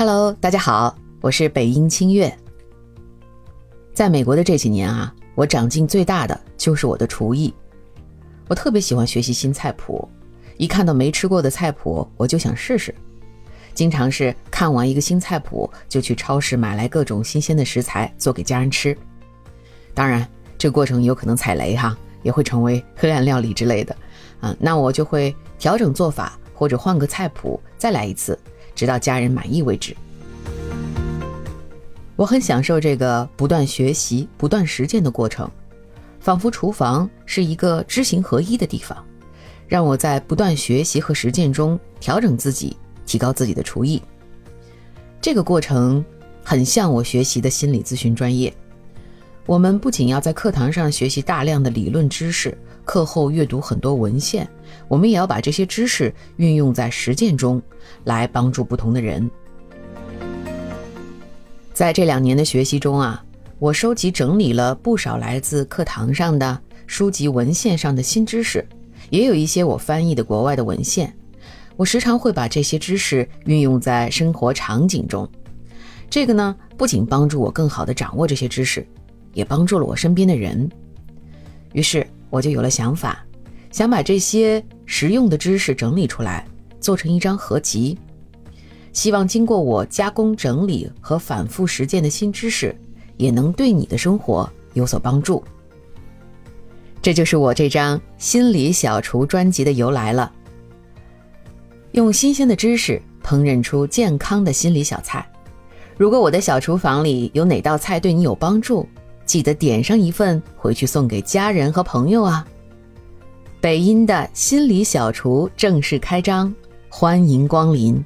Hello，大家好，我是北音清月。在美国的这几年啊，我长进最大的就是我的厨艺。我特别喜欢学习新菜谱，一看到没吃过的菜谱，我就想试试。经常是看完一个新菜谱，就去超市买来各种新鲜的食材做给家人吃。当然，这个过程有可能踩雷哈，也会成为黑暗料理之类的。啊，那我就会调整做法，或者换个菜谱，再来一次，直到家人满意为止。我很享受这个不断学习、不断实践的过程，仿佛厨房是一个知行合一的地方，让我在不断学习和实践中调整自己，提高自己的厨艺。这个过程很像我学习的心理咨询专业。我们不仅要在课堂上学习大量的理论知识，课后阅读很多文献，我们也要把这些知识运用在实践中，来帮助不同的人。在这两年的学习中啊，我收集整理了不少来自课堂上的书籍、文献上的新知识，也有一些我翻译的国外的文献。我时常会把这些知识运用在生活场景中，这个呢，不仅帮助我更好地掌握这些知识，也帮助了我身边的人。于是我就有了想法，想把这些实用的知识整理出来，做成一张合集。希望经过我加工整理和反复实践的新知识，也能对你的生活有所帮助。这就是我这张心理小厨专辑的由来了。用新鲜的知识烹饪出健康的心理小菜。如果我的小厨房里有哪道菜对你有帮助，记得点上一份回去送给家人和朋友啊。北音的心理小厨正式开张，欢迎光临。